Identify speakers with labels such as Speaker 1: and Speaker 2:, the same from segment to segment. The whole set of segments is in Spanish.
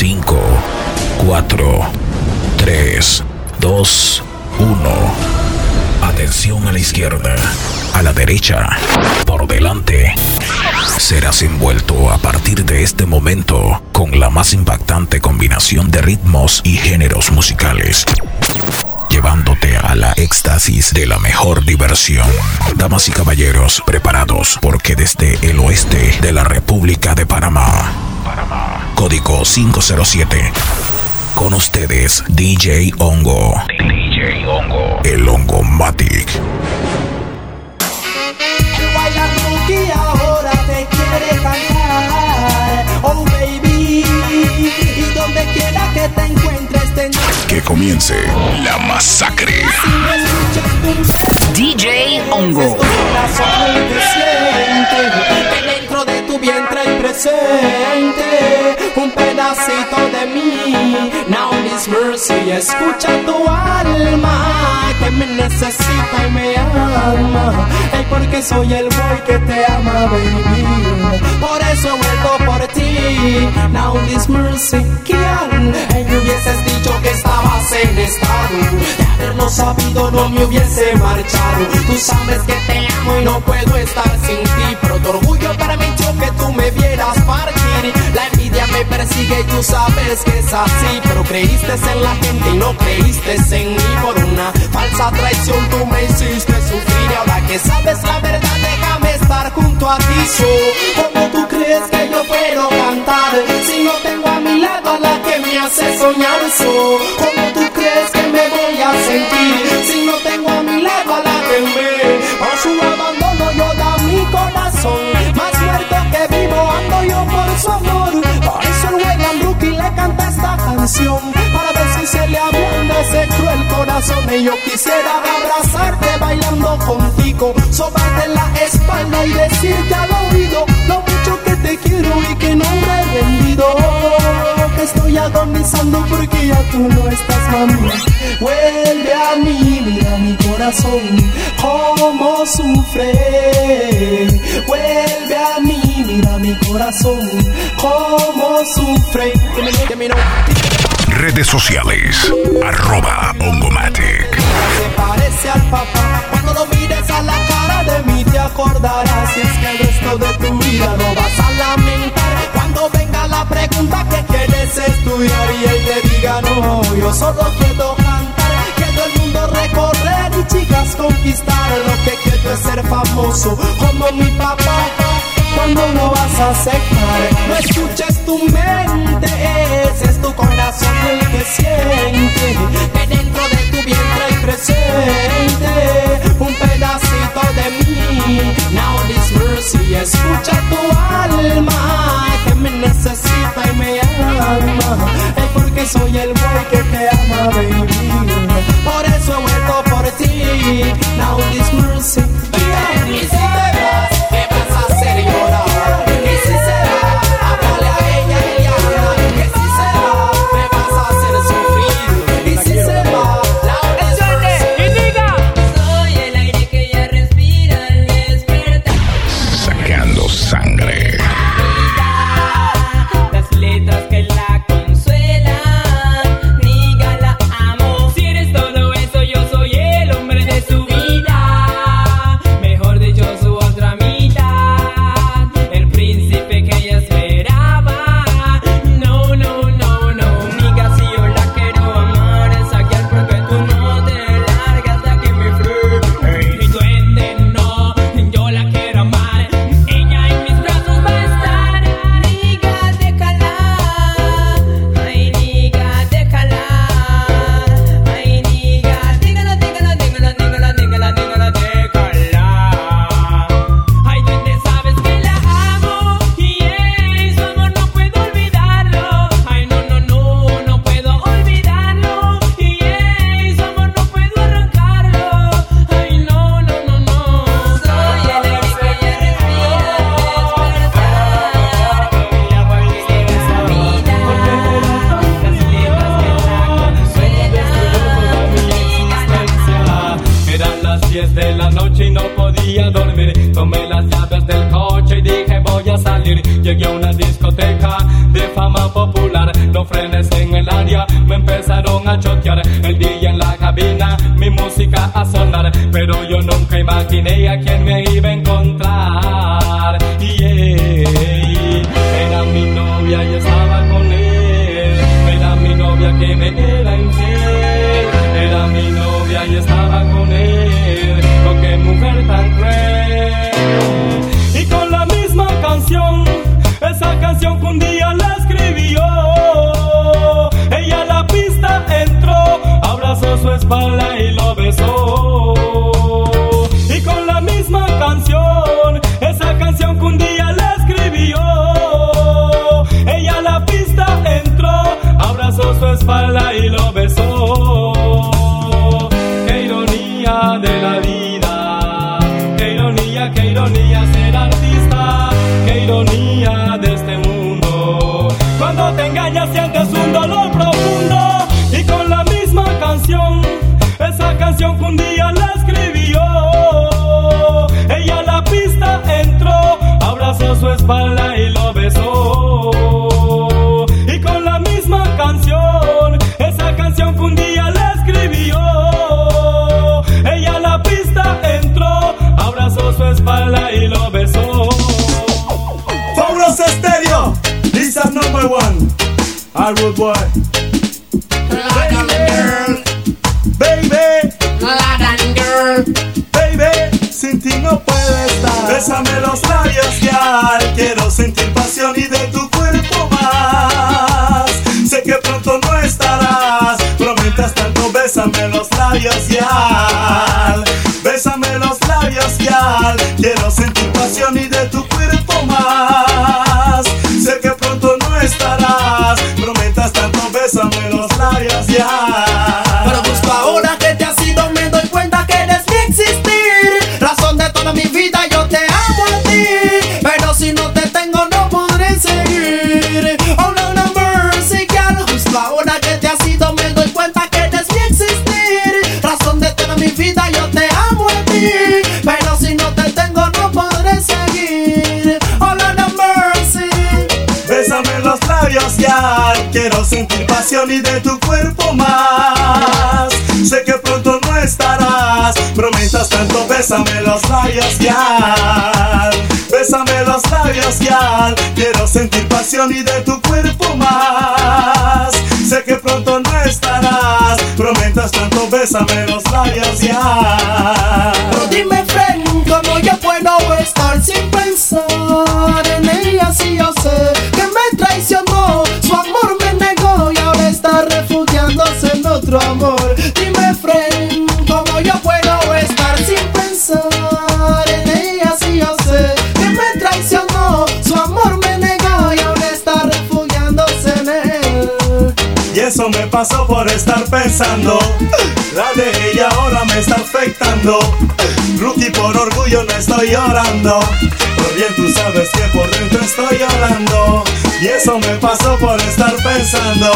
Speaker 1: 5, 4, 3, 2, 1. Atención a la izquierda, a la derecha, por delante. Serás envuelto a partir de este momento con la más impactante combinación de ritmos y géneros musicales llevándote a la éxtasis de la mejor diversión. Damas y caballeros, preparados porque desde el oeste de la República de Panamá, código 507, con ustedes DJ Hongo. DJ Hongo. El Hongo Matic.
Speaker 2: El ahora te quiere cantar. Oh baby, y donde quiera que te encuentres, te
Speaker 1: que comience la masacre.
Speaker 2: Mercy, escucha tu alma que me necesita y me ama. Ay, porque soy el boy que te ama, baby. Por eso he vuelto por ti. Now this mercy, ¿quién? Ay, me hubieses dicho que estabas en estado de haberlo sabido, no me hubiese marchado. Tú sabes que te amo y no puedo estar sin ti, tu orgullo para mí que tú me vieras partir. La envidia me persigue y tú sabes que es así, pero creíste en la gente y no creíste en mí por una falsa traición. Tú me hiciste sufrir y ahora que sabes la verdad, déjame estar junto a ti. So, ¿Cómo tú crees que yo puedo cantar si no tengo a mi lado a la que me hace soñar? So, ¿Cómo tú crees que me voy a sentir si no amor. Por eso el William Rookie le canta esta canción. Para ver si se le ablanda ese cruel corazón. Y yo quisiera abrazarte bailando contigo sobarte la espalda y decirte al oído lo mucho que te quiero y que no me he rendido que estoy agonizando porque ya tú no estás mami vuelve a mí mira mi corazón cómo sufre. Vuelve a mí mira mi corazón cómo sufre.
Speaker 1: Redes sociales, arroba Ongomatic.
Speaker 2: Cuando lo mires a la cara de mí te acordarás. Si es que el resto de tu vida no vas a lamentar. Cuando venga la pregunta que quieres estudiar y él te diga no, yo solo quiero cantar. Quiero el mundo recorrer y chicas conquistar. Lo que quiero es ser famoso como mi papá cuando no vas a aceptar. No escuches tu mente, es tu corazón el que siente. Soy el boy que te ama, baby. Por eso he vuelto por ti. Now this
Speaker 3: su
Speaker 4: espalda. ni de
Speaker 5: tu cuerpo más. Sé que pronto no estarás. Prometas tanto, bésame los labios ya. Bésame los labios ya. Quiero sentir pasión y de tu cuerpo más. Sé que pronto no estarás. Prometas tanto, bésame los labios ya.
Speaker 2: Dime, friend, cómo yo puedo estar sin pensar. nuestro amor. Dime, friend, cómo yo puedo estar sin pensar en ella si yo sé que me traicionó, su amor me negó y ahora está refugiándose en él.
Speaker 5: Y eso me pasó por estar pensando. La de ella ahora me está afectando. Rookie por orgullo no estoy llorando. Pues bien tú sabes que por dentro estoy llorando Y eso me pasó por estar pensando.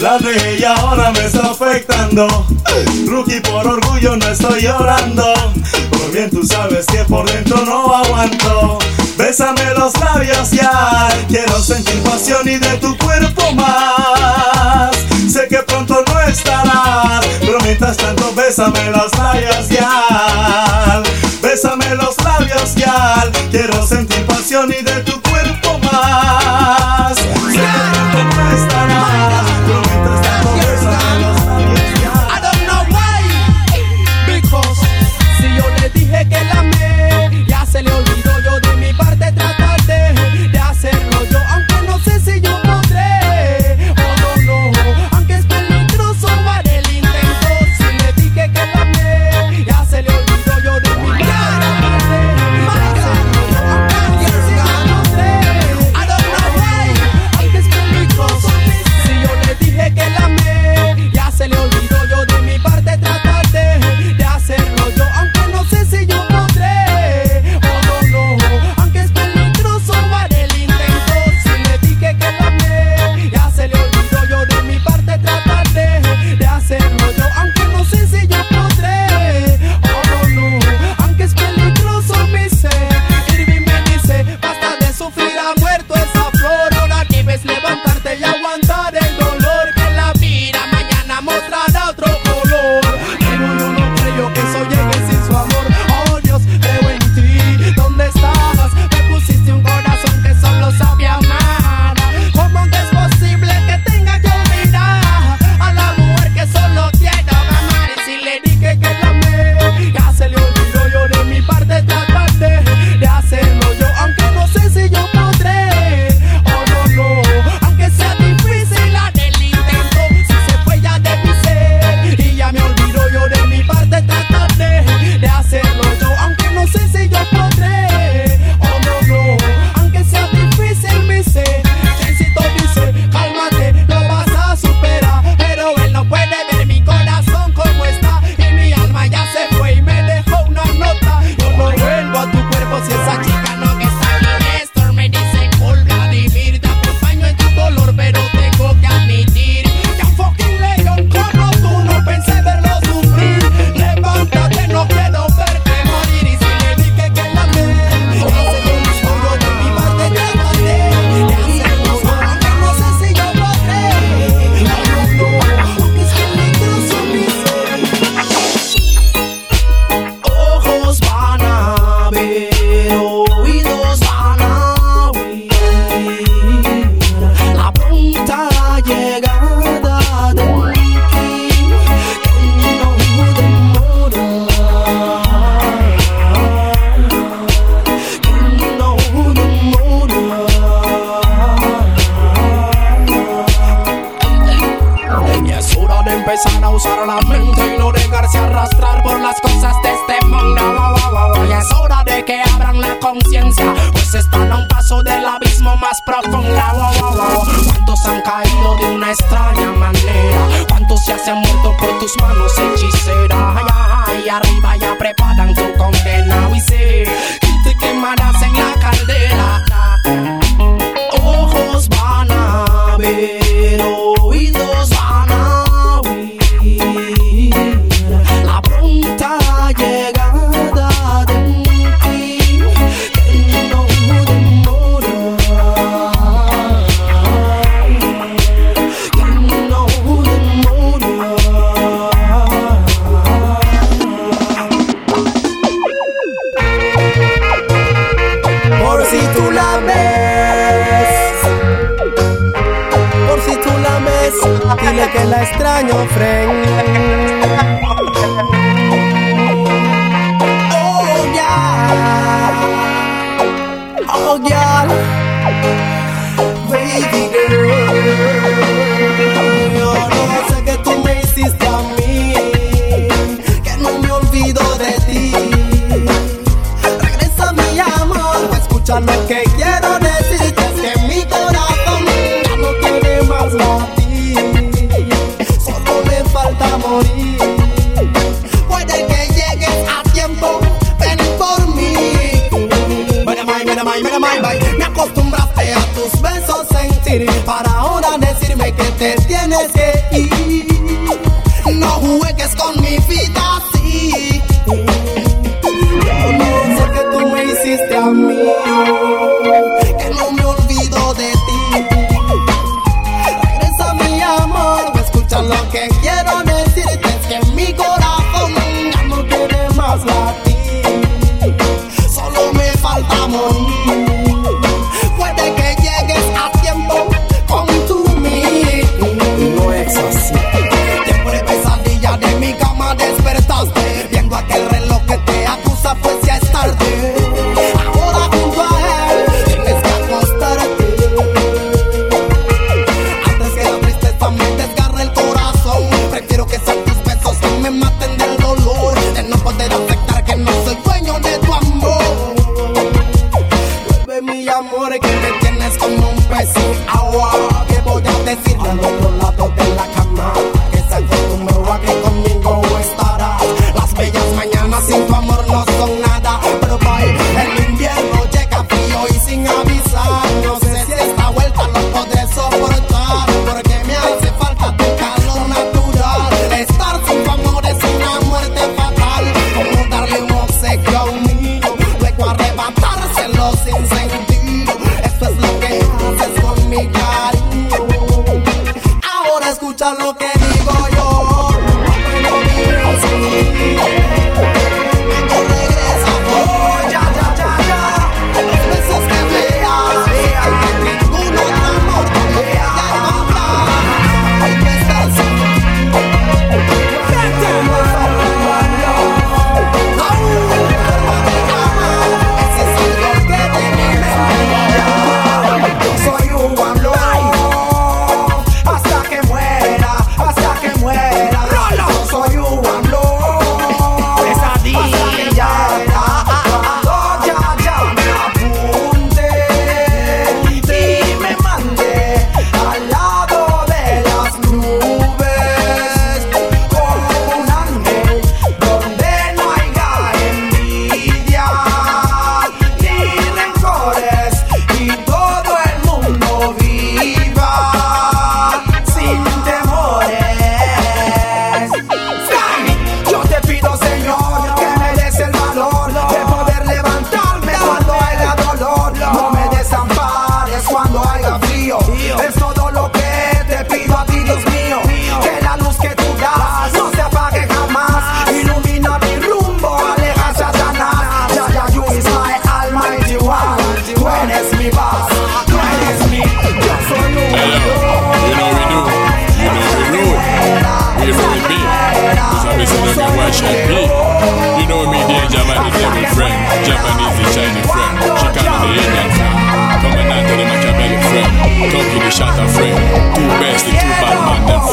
Speaker 5: La dejé y ahora me está afectando. Rookie por orgullo no estoy llorando. Pues bien tú sabes que por dentro no aguanto. Bésame los labios ya Quiero sentir pasión y de tu cuerpo más. Sé que pronto no estarás Pero mientras tanto bésame los labios ya Bésame los labios ya, quiero sentir pasión y de tu cuerpo más.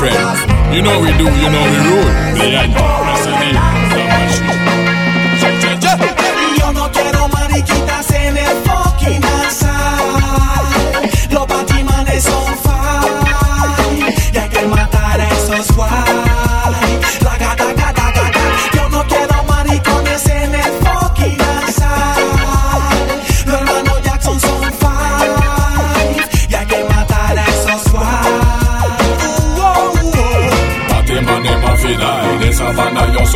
Speaker 6: You
Speaker 7: know we do, you know we rule. The
Speaker 6: end.
Speaker 2: Yo no quiero
Speaker 6: mariquita.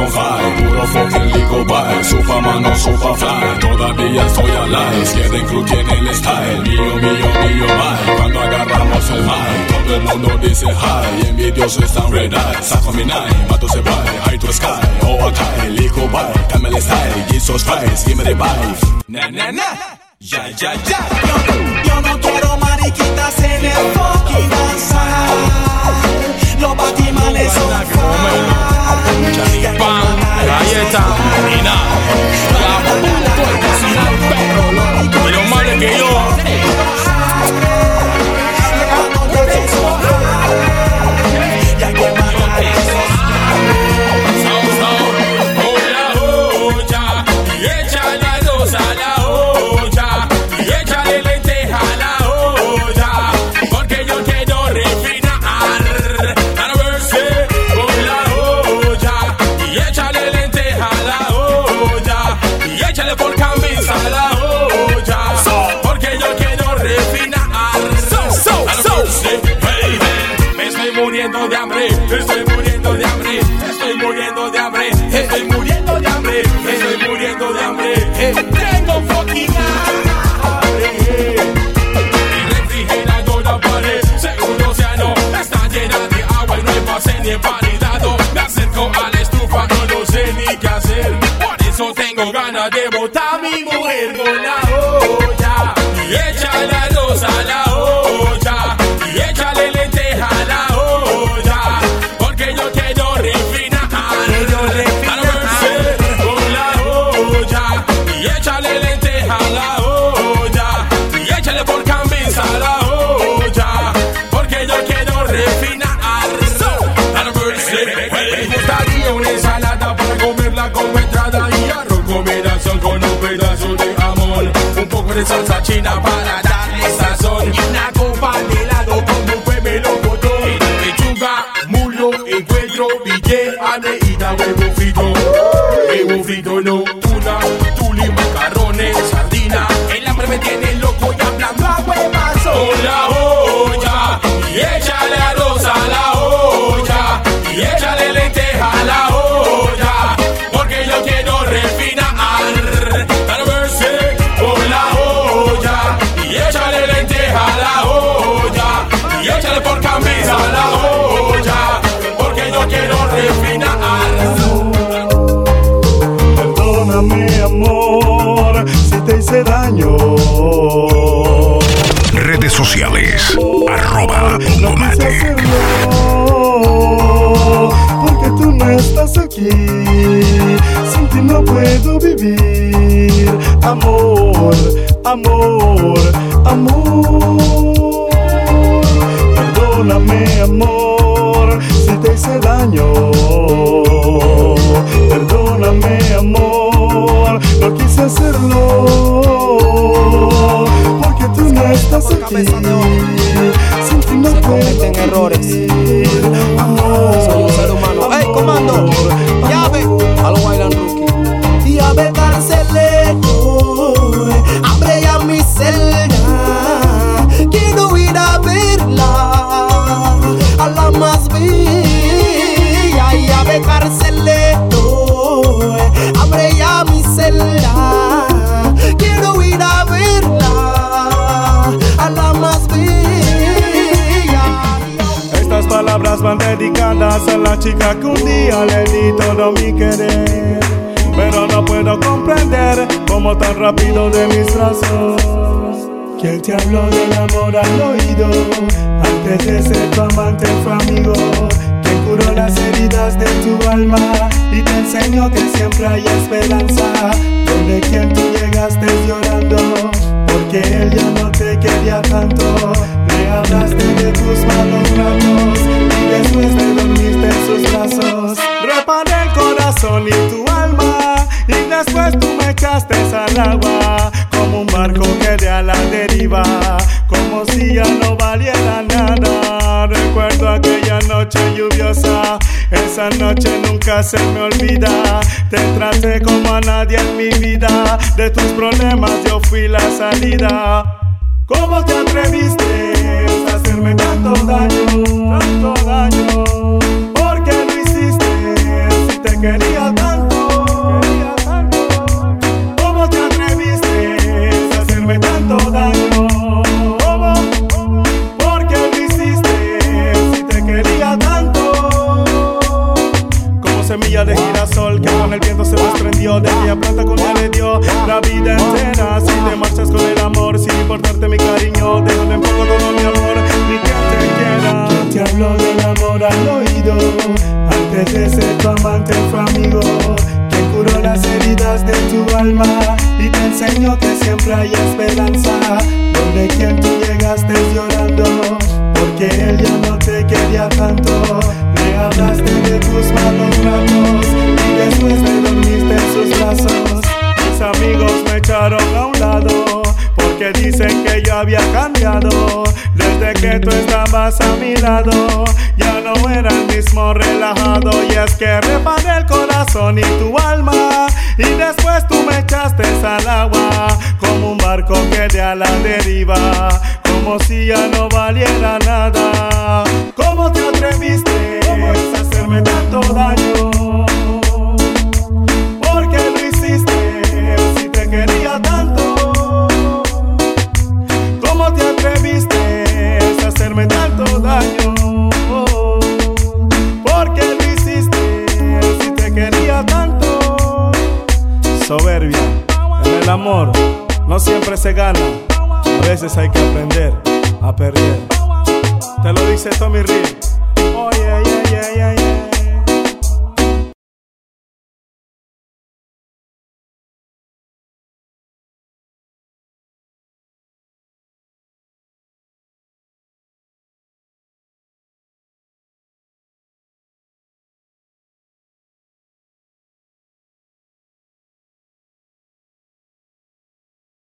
Speaker 6: Soy high Puro fucking lico bye, Superman o Superfly Todavía estoy alive, quieren crew tiene el style. Mío, mío, mío, bye Cuando agarramos el mic Todo el mundo dice hi. Envidiosos están red eye Saco mi nine, mato se bye High to sky, oh okay Lico bye, dame el style Jesus Christ, give me the vibe. Na, na, na. Ya, ya, ya.
Speaker 2: Yo, yo no quiero mariquitas en el fucking asal. Los batimanes son fine.
Speaker 8: Pan, galleta y nada. La puta al perro. Pero más de que yo. Ganas de mi mujer con la olla. Y échale Un poco de salsa china para
Speaker 5: Amor, amor. Perdóname, amor, si te hice daño. Perdóname, amor, no quise hacerlo. Porque tú no estás aquí. Sin ti no puedo
Speaker 9: cometen errores.
Speaker 5: Dedicadas a la chica que un día le di todo mi querer. Pero no puedo comprender cómo tan rápido de mis brazos. Él te habló del amor al oído. Antes de ser tu amante fue amigo. Que curó las heridas de tu alma. Y te enseñó que siempre hay esperanza. Donde quien tú llegaste llorando que él ya no te quería tanto. Me hablaste de tus malos ratos y después te dormiste en sus brazos. Reparé el corazón y tu alma y después tú me echaste al agua como un barco que de a la deriva, como si ya no valiera nada. Recuerdo aquella noche lluviosa. Esa noche nunca se me olvida, te traté como a nadie en mi vida de tus problemas yo fui la salida. ¿Cómo te atreviste a hacerme tanto daño, tanto daño? ¿Por qué lo hiciste si te quería enseñó que siempre hay esperanza. Donde quien tú llegaste llorando, porque él ya no te quería tanto. Le hablaste de tus malos ratos y después te dormiste en sus brazos. Mis amigos me echaron a un lado porque dicen que yo había cambiado. Desde que tú estabas a mi lado, ya no era el mismo relajado. Y es que reparé el corazón y tu alma. Y después tú me echaste al agua, como un barco que de a la deriva, como si ya no valiera nada. ¿Cómo te atreviste a hacerme tanto daño? Veces hay que aprender a perder. Te lo dice Tommy Reed.